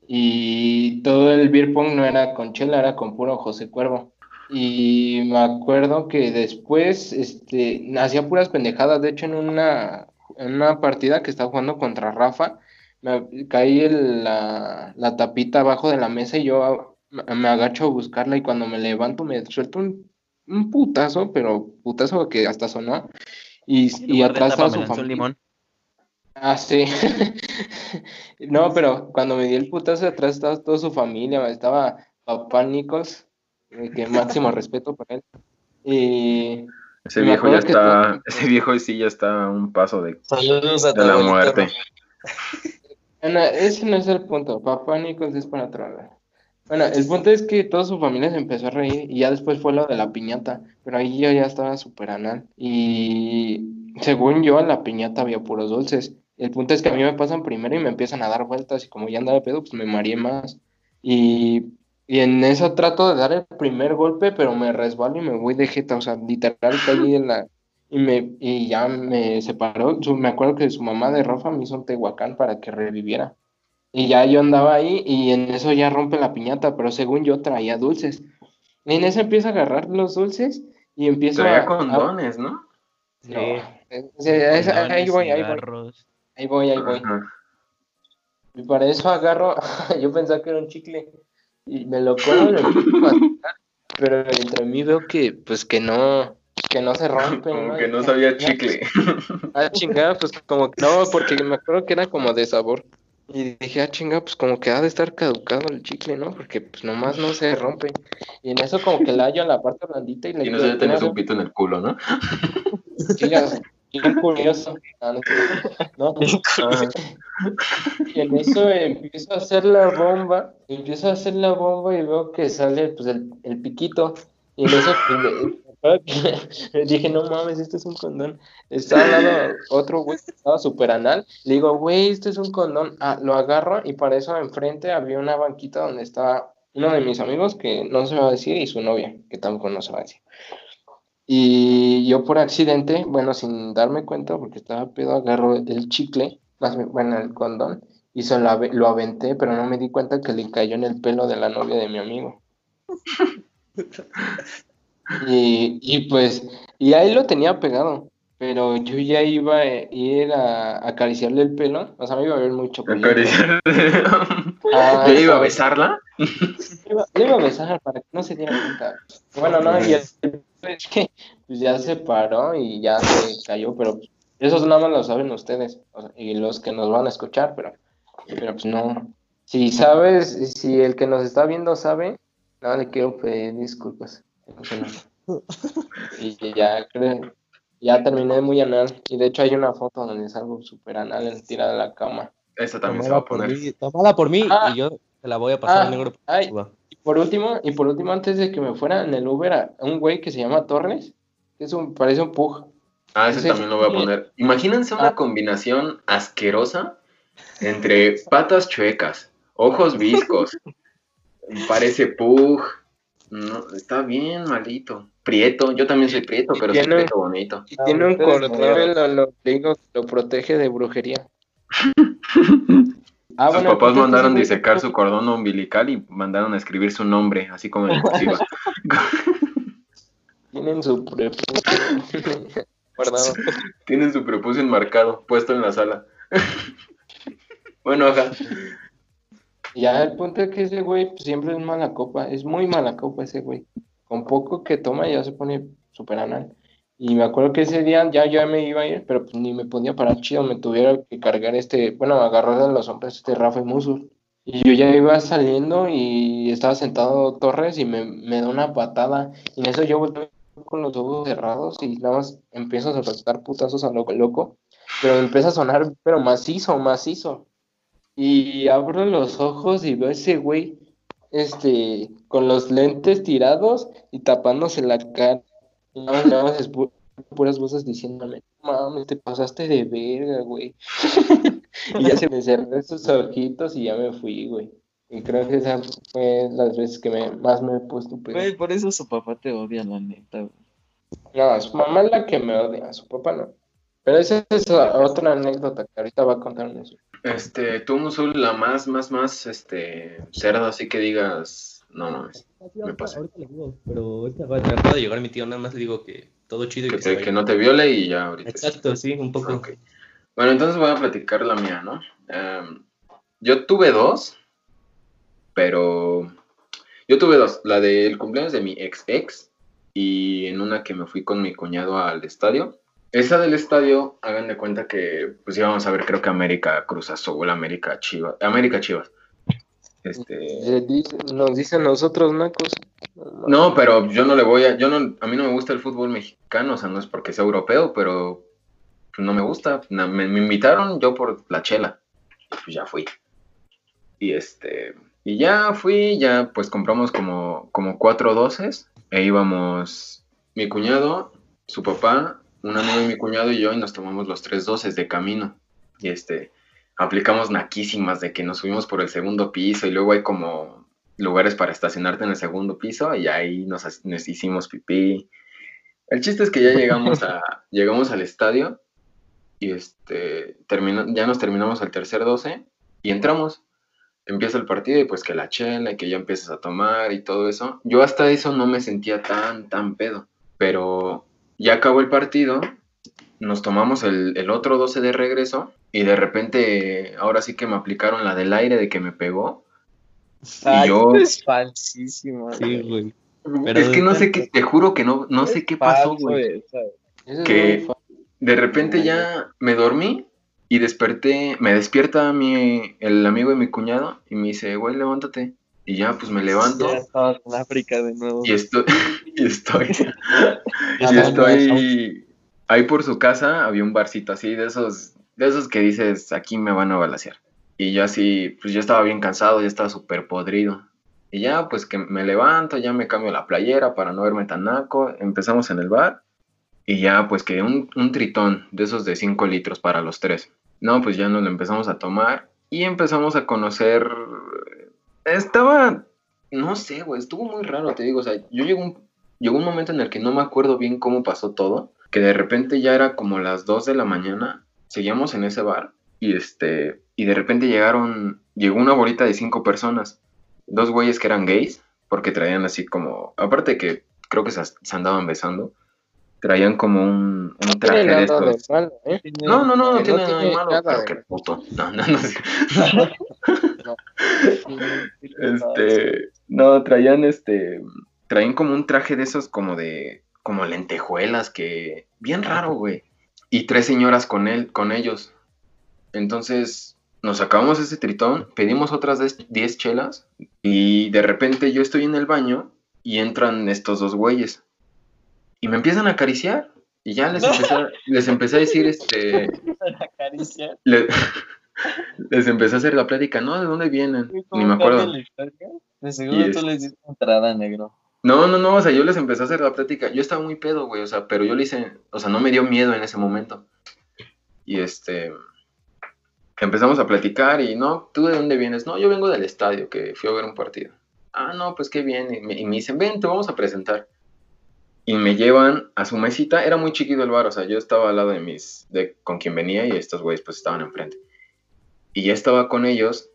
Y todo el beer pong no era con chela, era con puro José Cuervo. Y me acuerdo que después este, hacía puras pendejadas. De hecho, en una, en una partida que estaba jugando contra Rafa, me caí la, la tapita abajo de la mesa y yo me me agacho a buscarla y cuando me levanto me suelto un, un putazo, pero putazo que hasta sonó. Y, atrás estaba su un familia. limón. Ah, sí. No, pero cuando me di el putazo atrás estaba toda su familia, estaba papá Nicos, eh, que máximo respeto para él. Y Ese viejo ya está, ese viejo sí ya está a un paso de, Saludos a tu de la muerte. Bueno, ese no es el punto. Papá Nicos es para otro lado. Bueno, el punto es que toda su familia se empezó a reír y ya después fue lo de la piñata, pero ahí yo ya estaba súper anal. Y según yo, en la piñata había puros dulces. El punto es que a mí me pasan primero y me empiezan a dar vueltas y como ya andaba de pedo, pues me mareé más. Y, y en eso trato de dar el primer golpe, pero me resbalo y me voy de jeta, o sea, literal caí en la... Y, me, y ya me separó. Me acuerdo que su mamá de Rafa me hizo un tehuacán para que reviviera. Y ya yo andaba ahí y en eso ya rompe la piñata, pero según yo traía dulces. Y en eso empiezo a agarrar los dulces y empiezo Traía a... condones, ¿no? Sí. No, eh, sí, es- ahí voy, ahí voy, ahí voy, ahí voy. Ajá. Y para eso agarro, yo pensaba que era un chicle y me lo como y lo pero entre mí veo que pues que no, que no se rompe. Como que no sabía chicle. Ah, chingada, pues como que no, porque me acuerdo que era como de sabor. Y dije, ah, chinga, pues como que ha de estar caducado el chicle, ¿no? Porque pues nomás no se rompe. Y en eso como que la hallo en la parte blandita y le Y no se tenías "Claro". un pito en el culo, ¿no? Sí, bien curioso. No, no. Y en eso empiezo a hacer la bomba, empiezo a hacer la bomba y veo que sale pues el, el piquito. Y en eso dije, no mames, este es un condón. Estaba al lado otro güey que estaba súper anal. Le digo, güey, este es un condón. Ah, lo agarro y para eso enfrente había una banquita donde estaba uno de mis amigos que no se va a decir y su novia, que tampoco no se va a decir. Y yo por accidente, bueno, sin darme cuenta, porque estaba pedo, agarro el chicle, más bueno, el condón, y se lo, lo aventé, pero no me di cuenta que le cayó en el pelo de la novia de mi amigo. Y, y pues, y ahí lo tenía pegado, pero yo ya iba a ir a acariciarle el pelo, o sea, me iba a ver mucho Acariciar. Ah, ¿Ya iba a besarla? Le iba, le iba a besar para que no se diera cuenta. Bueno, no, y el- es que pues ya se paró y ya se cayó, pero eso nada más lo saben ustedes o sea, y los que nos van a escuchar, pero, pero pues no. Si sabes, si el que nos está viendo sabe, no le quiero pedir disculpas. Y ya creo, ya terminé muy anal y de hecho hay una foto donde salgo súper anal en tirada de la cama. Esa también se va a por poner. tomada por mí Ah. y yo te la voy a pasar Ah, negro. ay. Va. Y por último, y por último, antes de que me fuera en el Uber, a un güey que se llama Torres, que es un, parece un pug. Ah, ese Sí. también lo voy a poner. Imagínense una Ah. combinación asquerosa entre patas chuecas, ojos viscos, parece pug. No, está bien malito. Prieto, yo también soy prieto, pero soy prieto bonito. Y Ah, tiene un no. cordón en el ombligo que lo protege de brujería. Ah, Sus bueno, papás mandaron disecar su cordón umbilical y mandaron a escribir su nombre, así como en cursiva. Tienen su prepucio guardado. Tienen su prepucio enmarcado, puesto en la sala. bueno, ajá. Ya el punto es que ese güey siempre es mala copa, es muy mala copa ese güey. Con poco que toma ya se pone súper anal. Y me acuerdo que ese día ya, me iba a ir, pero pues, ni me podía parar chido, me tuviera que cargar este, bueno, agarrar de los hombres este Rafa y Musul. Y yo ya iba saliendo y estaba sentado Torres y me, me da una patada. Y en eso yo volteo con los ojos cerrados y nada más empiezo a soltar putazos a lo loco. Pero empieza a sonar, pero macizo, macizo. Y abro los ojos y veo a ese güey, este, con los lentes tirados y tapándose la cara. Y nada más, pu- puras voces diciéndome, mames, te pasaste de verga, güey. y ya se me cerró esos ojitos y ya me fui, güey. Y creo que esa fue las veces que me, más me he puesto pedo. Güey, por eso su papá te odia, la neta, güey. No, su mamá es la que me odia, su papá no. Pero esa es otra anécdota que ahorita va a contar. Este, tú, Musul, la más, más, más, este, cerda, así que digas, no, no, es- Me pasa. Ahorita le digo, pero ahorita va- me acaba de llegar mi tío, nada más le digo que todo chido y que, que, se te- vaya. que no te viole y ya ahorita. Exacto, sí, un poco. Bueno, entonces voy a platicar la mía, ¿no? Em, yo tuve dos, pero Yo tuve dos, la del cumpleaños de mi ex ex y en una que me fui con mi cuñado al estadio. Esa del estadio, hagan de cuenta que pues íbamos a ver creo que América Cruz Azul, América Chivas, América Chivas. Este, Eh, Nos dicen nosotros, Nacos. no, pero yo no le voy a, yo no, a mí no me gusta el fútbol mexicano, o sea, no es porque sea europeo, pero no me gusta. Me, me invitaron yo por la chela, pues ya fui. Y este, y ya fui, ya pues compramos como, como cuatro doces, e íbamos mi cuñado, su papá, un amigo de mi cuñado y yo, y nos tomamos los tres doces de camino. Y este, aplicamos naquísimas de que nos subimos por el segundo piso y luego hay como lugares para estacionarte en el segundo piso y ahí nos, nos hicimos pipí. El chiste es que ya llegamos a llegamos al estadio y este termina- ya nos terminamos el tercer 12 y entramos. Empieza el partido y pues que la chela y que ya empiezas a tomar y todo eso. Yo hasta eso no me sentía tan tan pedo, pero ya acabó el partido, nos tomamos el, el otro 12 de regreso y de repente ahora sí que me aplicaron la del aire de que me pegó. Ay, yo- es falsísimo. Sí, güey. Pero es que no sé qué, te juro que no, no sé qué pasó, güey. Que- De repente ya me dormí y desperté, me despierta mi, el amigo de mi cuñado y me dice, güey, levántate. Y ya, pues me levanto Ya estamos en África de nuevo. y estoy, y estoy, y estoy ahí por su casa, había un barcito así de esos, de esos que dices, aquí me van a balasear. Y yo así, pues yo estaba bien cansado, ya estaba súper podrido. Y ya, pues que me levanto, ya me cambio la playera para no verme tan naco. Empezamos en el bar. Y ya, pues que un, un tritón de esos de 5 litros para los tres. No, pues ya nos lo empezamos a tomar. Y empezamos a conocer. Estaba. No sé, güey, estuvo muy raro, te digo. O sea, yo llegó un, llegó un momento en el que no me acuerdo bien cómo pasó todo. Que de repente ya era como las 2 de la mañana. Seguíamos en ese bar. Y este. Y de repente llegaron. Llegó una bolita de cinco personas. Dos güeyes que eran gays. Porque traían así como. Aparte que creo que se, se andaban besando. Traían como un, un traje de estos. malo, ¿eh? No, no, no, no Que tiene no nada de malo. pero qué puto. No, no, no. Este, no, traían este, traían como un traje de esos como de, como lentejuelas que, bien raro, güey. Y tres señoras con él, con ellos. Entonces, nos sacamos ese tritón, pedimos otras des- 10 chelas y de repente yo estoy en el baño y entran estos dos güeyes y me empiezan a acariciar y ya les empecé, a- les empecé a decir este Acaricia. le- les empecé a hacer la plática, ¿no? ¿De dónde vienen? Ni me acuerdo. De seguro Y tú es- les diste entrada, negro. No, no, no, o sea, yo les empecé a hacer la plática. Yo estaba muy pedo, güey, o sea, pero yo le hice, o sea, no me dio miedo en ese momento. Y este, empezamos a platicar y, no, ¿tú de dónde vienes? No, yo vengo del estadio, que fui a ver un partido. Ah, no, pues qué bien. Y me, y me dicen, ven, te vamos a presentar. Y me llevan a su mesita. Era muy chiquito el bar, o sea, yo estaba al lado de mis, de con quien venía y estos güeyes pues estaban enfrente. Y ya estaba con ellos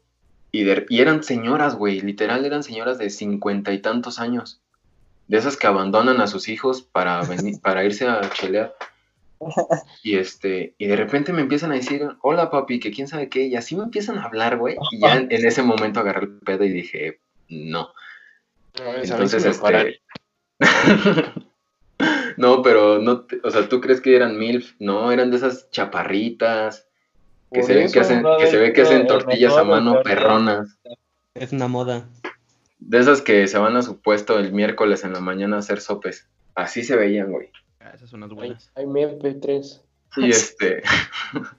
y, de- y eran señoras, güey, literal eran señoras de cincuenta y tantos años. De esas que abandonan a sus hijos para, venir, para irse a chelear. Y este, y de repente me empiezan a decir, hola papi, que quién sabe qué, y así me empiezan a hablar, güey. Y ya en, en ese momento agarré el pedo y dije, no. No, Entonces, este. no, pero no, te- o sea, ¿tú crees que eran mil? No, eran de esas chaparritas que se ven que hacen, que se ve que hacen tortillas a mano perronas. Es una moda. De esas que se van a su puesto el miércoles en la mañana a hacer sopes. Así se veían, güey. Ah, esas son las Hay, buenas. hay mi MP3. Y este.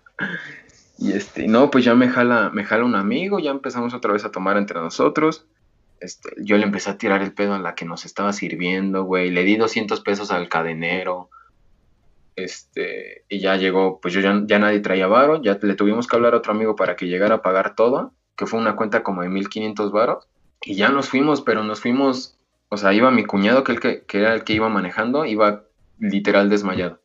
y este. No, pues ya me jala, me jala un amigo, ya empezamos otra vez a tomar entre nosotros. Este, yo le empecé a tirar el pedo a la que nos estaba sirviendo, güey. Le di 200 pesos al cadenero. Este, y ya llegó, pues yo ya, ya nadie traía varo, ya le tuvimos que hablar a otro amigo para que llegara a pagar todo, que fue una cuenta como de 1500 varos. Y ya nos fuimos, pero nos fuimos, o sea, iba mi cuñado, que, el que, que era el que iba manejando, iba literal desmayado.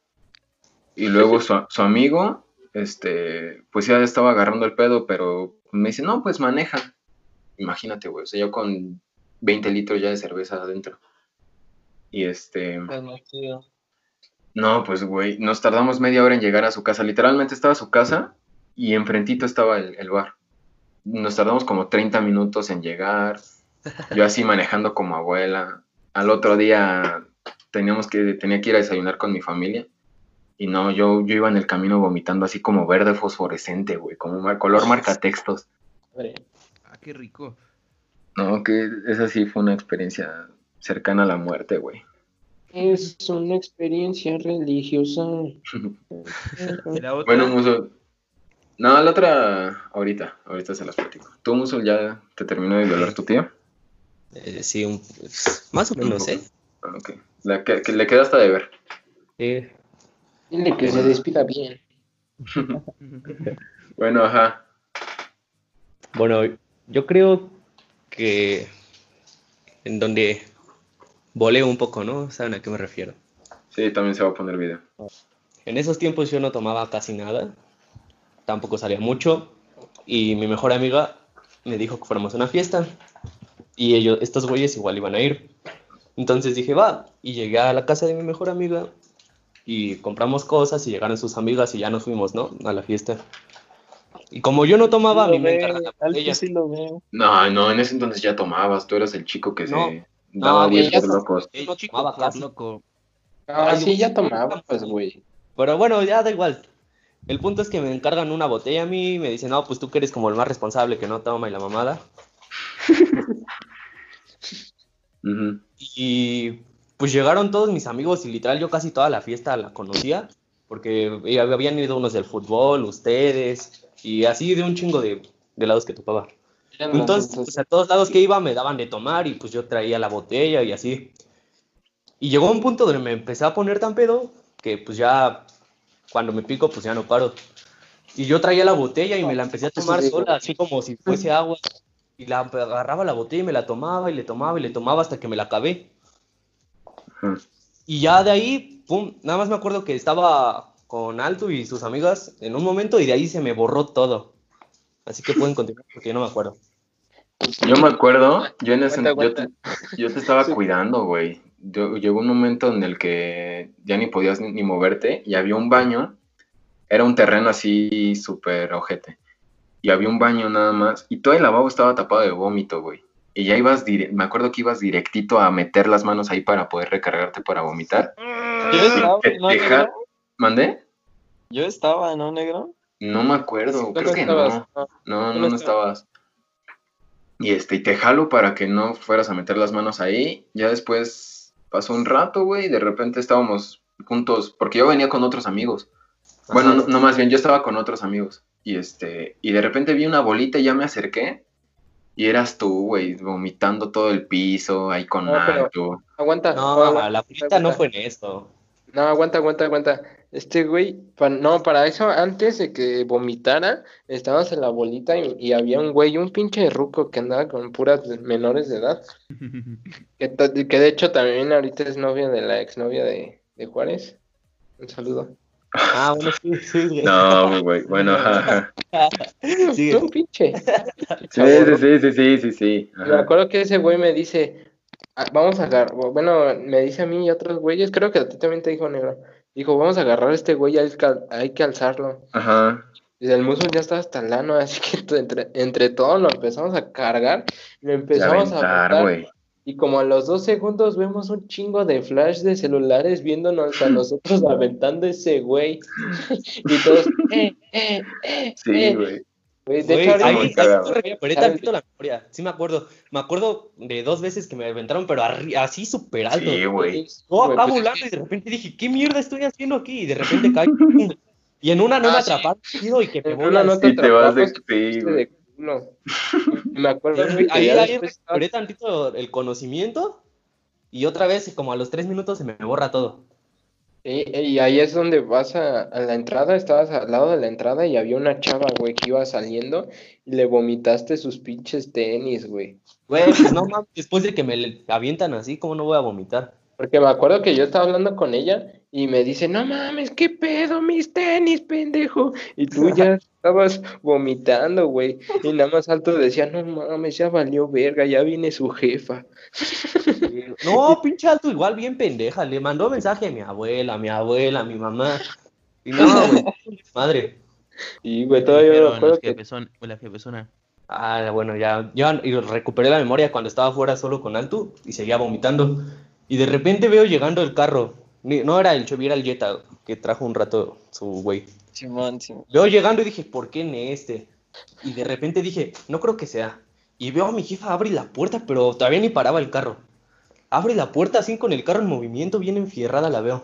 Y luego su, su amigo, este, pues ya estaba agarrando el pedo, pero me dice, no, pues maneja. Imagínate, güey, o sea, yo con 20 litros ya de cerveza adentro. Y este, no, pues, güey, nos tardamos media hora en llegar a su casa. Literalmente estaba su casa y enfrentito estaba el, el bar. Nos tardamos como 30 minutos en llegar. Yo así manejando como abuela. Al otro día teníamos que, tenía que ir a desayunar con mi familia. Y no, yo, yo iba en el camino vomitando así como verde fosforescente, güey, como mar- color marcatextos. Hombre, Ah, qué rico. No, que esa sí fue una experiencia cercana a la muerte, güey. Es una experiencia religiosa. ¿Y la otra? Bueno, Musul. No, la otra, ahorita, ahorita se las platico. ¿Tú, Musul, ya te terminó de violar tu tío? Eh, sí, un- más o menos, ¿eh? Ah, ok. La que, que le queda hasta de ver. Eh, Dile que se despida bien. Bueno, ajá. Bueno, yo creo que en donde volé un poco, ¿no? ¿Saben a qué me refiero? Sí, también se va a poner video. En esos tiempos yo no tomaba casi nada, tampoco salía mucho y mi mejor amiga me dijo que fuéramos a una fiesta y ellos, estos güeyes igual iban a ir. Entonces dije, va, y llegué a la casa de mi mejor amiga y compramos cosas y llegaron sus amigas y ya nos fuimos, ¿no? A la fiesta. Y como yo no tomaba, a mí me encargan la botella. sí lo veo. No, no, en ese entonces ya tomabas. Tú eras el chico que No. se daba No, güey, 10 ya por to- locos. El no chico tomaba casi. loco. Ah, sí, ya tomaba, pues, güey. Pero bueno, ya da igual. El punto es que me encargan una botella a mí y me dicen, no, pues tú que eres como el más responsable que no toma y la mamada. Y pues llegaron todos mis amigos y literal yo casi toda la fiesta la conocía, porque habían ido unos del fútbol, ustedes, y así de un chingo de, de lados que topaba. Entonces, pues a todos lados que iba me daban de tomar y pues yo traía la botella y así. Y llegó un punto donde me empecé a poner tan pedo que pues ya cuando me pico pues ya no paro. Y yo traía la botella y me la empecé a tomar sola, así como si fuese agua. Y la agarraba la botella y me la tomaba y le tomaba y le tomaba hasta que me la acabé. Y ya de ahí, pum, nada más me acuerdo que estaba con Alto y sus amigas en un momento y de ahí se me borró todo. Así que pueden continuar porque yo no me acuerdo. Yo me acuerdo, yo en ese Aguanta, yo te, aguanta. yo te estaba cuidando, güey. Yo- Llegó un momento en el que ya ni podías ni, ni moverte y había un baño. Era un terreno así súper ojete. Y había un baño nada más. Y todo el lavabo estaba tapado de vómito, güey. Y ya ibas, dire- me acuerdo que ibas directito a meter las manos ahí para poder recargarte para vomitar. Yo estaba, Te- ¿no, te ja- negro? ¿Mandé? Yo estaba, ¿no, negro? No me acuerdo, creo que estabas, no. no, no no estabas. Y este, y te jalo para que no fueras a meter las manos ahí. Ya después pasó un rato, güey, y de repente estábamos juntos, porque yo venía con otros amigos. Bueno, no, no, más bien, yo estaba con otros amigos. Y este, y de repente vi una bolita y ya me acerqué. Y eras tú, güey, vomitando todo el piso, ahí con No. Aguanta. No, aguanta, la frita no fue en esto. No, aguanta, aguanta, aguanta. Este güey, pa- no, para eso, antes de que vomitara, estábamos en la bolita y, y había un güey, un pinche ruco que andaba con puras menores de edad. Que, de hecho también ahorita es novia de la exnovia de, de Juárez. Un saludo. Ah, bueno, sí, sí. No, güey, bueno, ajá. Sigue. Un pinche. Sí, sí, sí, sí, sí, sí, sí. Me acuerdo que ese güey me dice, "Ah, vamos a agarrar, bueno, me dice a mí y a otros güeyes, creo que a ti también te dijo negro. Dijo, vamos a agarrar a este güey, hay que, hay que alzarlo. Ajá. Y el muslo ya estaba hasta lano, así que entre, entre todos lo empezamos a cargar, lo empezamos a aventar, aventar, güey. y como a los dos segundos vemos un chingo de flash de celulares viéndonos a nosotros aventando ese güey. y todos, eh, eh, eh, Sí, eh. güey. De hecho, ahorita ahí, sí tantito la memoria. Sí me acuerdo. Me acuerdo de dos veces que me aventaron, pero así súper alto. Sí, güey. Yo acá pues es volando y de repente dije, ¿qué mierda estoy haciendo aquí? Y de repente caí. y en una no Ah, me sí. atraparon chido y que me voy al- no te Y te vas de... Sí, Este güey. de culo. Me acuerdo Sí, ahí, ahí recuperé tantito el conocimiento y otra vez, como a los tres minutos, se me borra todo. Y, y ahí es donde vas a, a la entrada, estabas al lado de la entrada y había una chava, güey, que iba saliendo y le vomitaste sus pinches tenis, güey. Güey, pues no mames, después de que me le avientan así, ¿cómo no voy a vomitar? Porque me acuerdo que yo estaba hablando con ella y me dice, no mames, qué pedo, mis tenis, pendejo. Y tú ya estabas vomitando, güey. Y nada más alto decía, no mames, ya valió verga, ya viene su jefa. No, pinche alto, igual bien pendeja. Le mandó mensaje a mi abuela, a mi abuela, a mi mamá. Y no, güey, madre. Y, güey, todavía me Pero acuerdo que la. Ah, bueno, ya, ya y recuperé la memoria cuando estaba fuera solo con Altu y seguía vomitando. Y de repente veo llegando el carro. No era el Chevy, era el Jetta que trajo un rato su güey. Simón, Simón. Veo llegando y dije, ¿por qué en este? Y de repente dije, no creo que sea. Y veo a mi jefa abre la puerta, pero todavía ni paraba el carro. Abre la puerta así con el carro en movimiento, bien enfierrada la veo.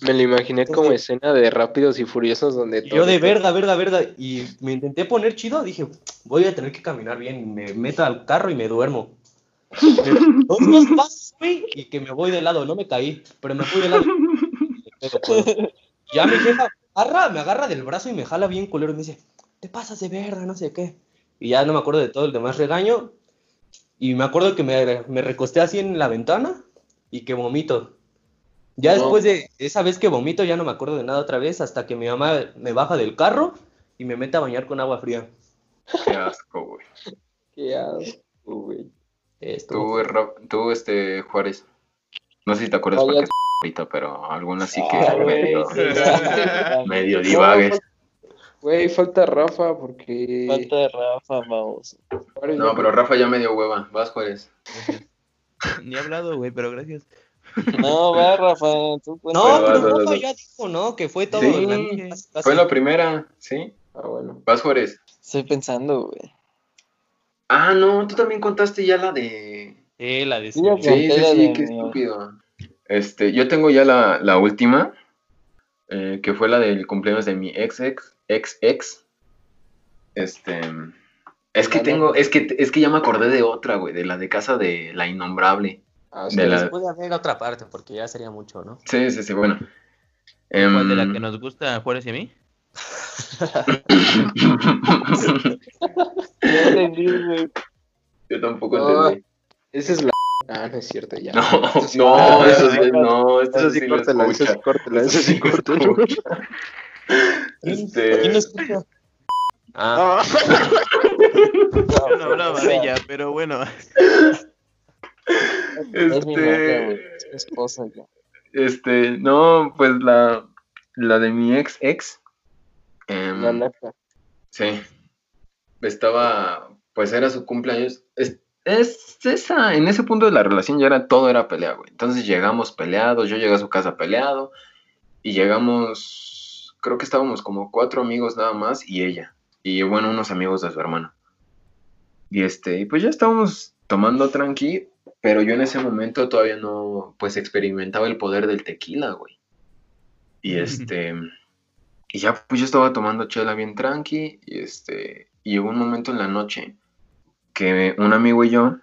Me lo imaginé como escena de Rápidos y Furiosos donde Y yo de verga, verga, verga. Y me intenté poner chido, dije, voy a tener que caminar bien. Me meto al carro y me duermo. Dos, dos pasos, güey, y que me voy de lado. No me caí, pero me fui de lado. Pero, pues, ya mi jefa agarra, me agarra del brazo y me jala bien culero y me dice, te pasas de verga, no sé qué. Y ya no me acuerdo de todo el demás regaño. Y me acuerdo que me, me recosté así en la ventana y que vomito. Ya No. después de esa vez que vomito, ya no me acuerdo de nada otra vez, hasta que mi mamá me baja del carro y me mete a bañar con agua fría. Qué asco, güey. Qué asco, güey. Tú, Ra- tú, este, Juárez. No sé si te acuerdas porque es ahorita, pero alguna sí que Ah, medio, medio divagues. Güey, falta Rafa porque... Falta de Rafa, vamos. No, pero Rafa ya me dio hueva. Vas, Juárez. Ni he hablado, güey, pero gracias. No, va, Rafa. Tú. No, Pero pero vas, Rafa vas. ya dijo, ¿no? Que fue todo. Sí. Fue la primera, ¿sí? Ah, bueno. Vas, Juárez. Estoy pensando, güey. Ah, no, tú también contaste ya la de... Sí, la de Sí, Sí, sí, sí, qué estúpido. Este, yo tengo ya la, la última, eh, que fue la del cumpleaños de mi ex ex, ex ex. Este, es que tengo, es que, es que ya me acordé de otra, güey, de la de casa de la innombrable. Ah, De la- Puede haber otra parte, porque ya sería mucho, ¿no? Sí, sí, sí, bueno. ¿Cuál de la Em, que nos gusta a Juárez y a mí? Entendí, güey. yo tampoco No. entendí. Esa es la... Ah, no es cierto, ya. No, no, Ah, eso sí, ah, no, Eso sí córtela, eso sí, córtela, eso sí, córtela. Este, ¿Quién escucha? Ah, Yo no hablaba de ella, pero bueno. Es mi novia, este, güey. Es mi esposa, ya. Este, no, pues la, la de mi ex ex. Em, La neta. sí. Estaba, pues era su cumpleaños. Es, es esa, en ese punto de la relación ya era, todo era pelea, güey. Entonces llegamos peleados, yo llegué a su casa peleado. Y llegamos, creo que estábamos como cuatro amigos nada más y ella. Y bueno, unos amigos de su hermano. Y este, y pues ya estábamos tomando tranqui, pero yo en ese momento todavía no, pues experimentaba el poder del tequila, güey. Y este, y ya pues yo estaba tomando chela bien tranqui, y este, y hubo un momento en la noche que un amigo y yo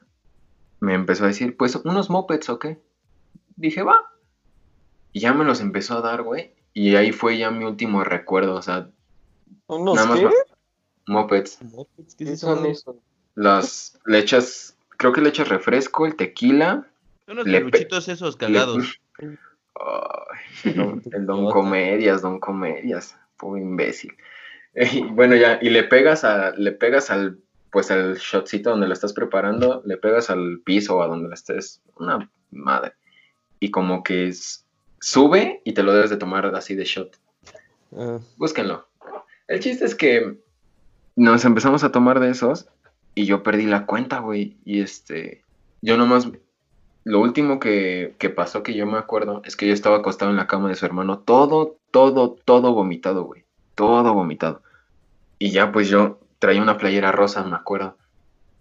me empezó a decir, pues unos mopeds o qué. Dije, va. Y ya me los empezó a dar, güey. Y ahí fue ya mi último recuerdo, o sea, ¿Unos nada más qué? me- mopeds. ¿qué ¿Qué es son eso? esos? Las le echas, creo que le echas refresco, el tequila. Son los peluchitos esos cagados. Don- el don Comedias, don Comedias, pobre imbécil. Y bueno, ya, y le pegas a, le pegas al, pues al shotcito donde lo estás preparando, le pegas al piso o a donde lo estés, una madre. Y como que es- sube y te lo debes de tomar así de shot. Ah, Búsquenlo. El chiste es que nos empezamos a tomar de esos y yo perdí la cuenta, güey. Y este, yo nomás, lo último que, que pasó que yo me acuerdo es que yo estaba acostado en la cama de su hermano, todo, todo, todo vomitado, güey. Todo vomitado. Y ya pues yo traía una playera rosa, me acuerdo.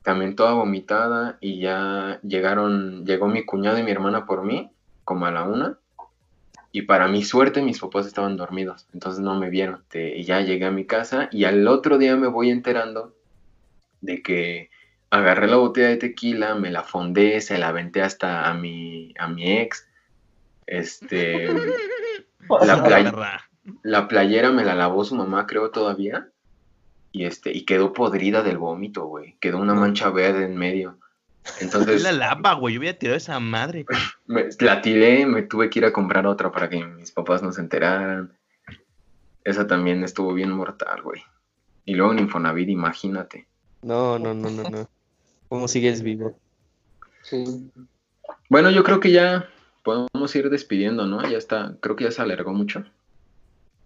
También toda vomitada y ya llegaron, llegó mi cuñado y mi hermana por mí, como a la una. Y para mi suerte, mis papás estaban dormidos, entonces no me vieron. Y ya llegué a mi casa y al otro día me voy enterando de que agarré la botella de tequila, me la fondé, se la aventé hasta a mi, a mi ex. Este, la, play- Perra. la playera me la lavó su mamá, creo todavía. Y este, y quedó podrida del vómito, güey. Quedó una mancha verde en medio. Es Entonces, la lapa, güey. Yo hubiera tirado esa madre. me, la tiré, me tuve que ir a comprar otra para que mis papás no se enteraran. Esa también estuvo bien mortal, güey. Y luego en Infonavit, imagínate. No, no, no, no, no. ¿Cómo sigues vivo? Sí. Bueno, yo creo que ya podemos ir despidiendo, ¿no? Ya está, creo que ya se alargó mucho.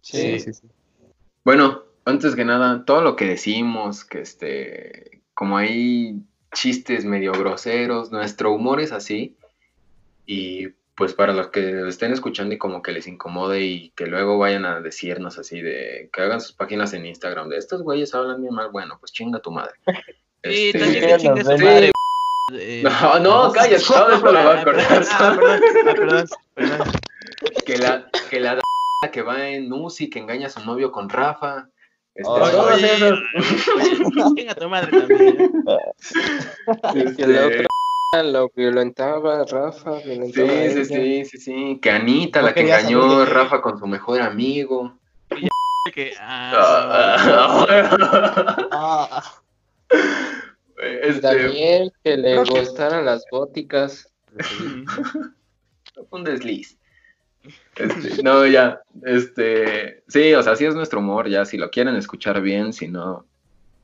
Sí, sí, sí. Bueno, antes que nada, todo lo que decimos, que este, como hay chistes medio groseros, nuestro humor es así. Y pues para los que lo estén escuchando y como que les incomode y que luego vayan a decirnos así de que hagan sus páginas en Instagram de estos güeyes hablan bien mal, bueno, pues chinga tu madre. Sí, Este, también que que chingue su madre. Eh, No, no, calla, todo esto lo va a cortar. Ah, perdón, ah, perdón, perdón. que la, que la que va en UCI, que engaña a su novio con Rafa. Este, Oye, todos oye, esos. Chinga tu madre también. La Este, otra lo violentaba, Rafa, Sí, violentaba a sí, sí, sí, sí. Que Anita, la que engañó Rafa con su mejor amigo. Que, ah, Ah, Y Este, Daniel, que le gustaran las góticas. un desliz. Este, no, ya. Este, sí, o sea, sí es nuestro humor, ya. Si lo quieren escuchar bien, si no,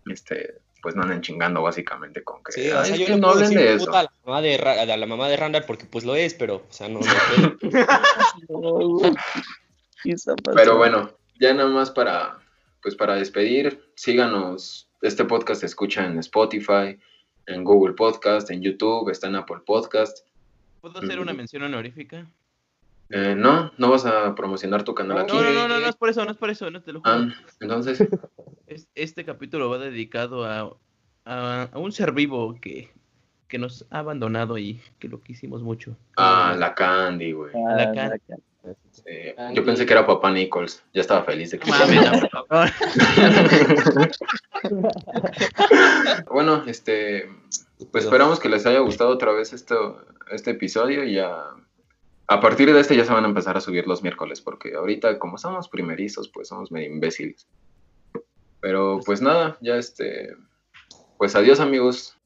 este, pues no anden chingando básicamente con que. sí, "Ah, o sea, yo que no hablen de eso. a la mamá de, Ra- a la mamá de Randall porque pues lo es, pero, o sea, no. Pero bueno, ya nada más para, pues para despedir, síganos. Este podcast se escucha en Spotify, en Google Podcast, en YouTube, está en Apple Podcast. ¿Puedo hacer una mención honorífica? Eh, no, no vas a promocionar tu canal aquí. No, no, no, no, no es por eso, no es por eso, no te lo juro. Ah, entonces, Es- Este capítulo va dedicado a, a, a un ser vivo que, que nos ha abandonado y que lo quisimos mucho. ah, la Candy, güey. Ah, la cara. Sí, yo pensé que era papá Nichols. Ya estaba feliz de que. Bueno, este, pues esperamos que les haya gustado otra vez esto, este episodio y ya. A partir de este ya se van a empezar a subir los miércoles, porque ahorita como somos primerizos, pues somos medio imbéciles. Pero pues nada, ya este, pues adiós amigos.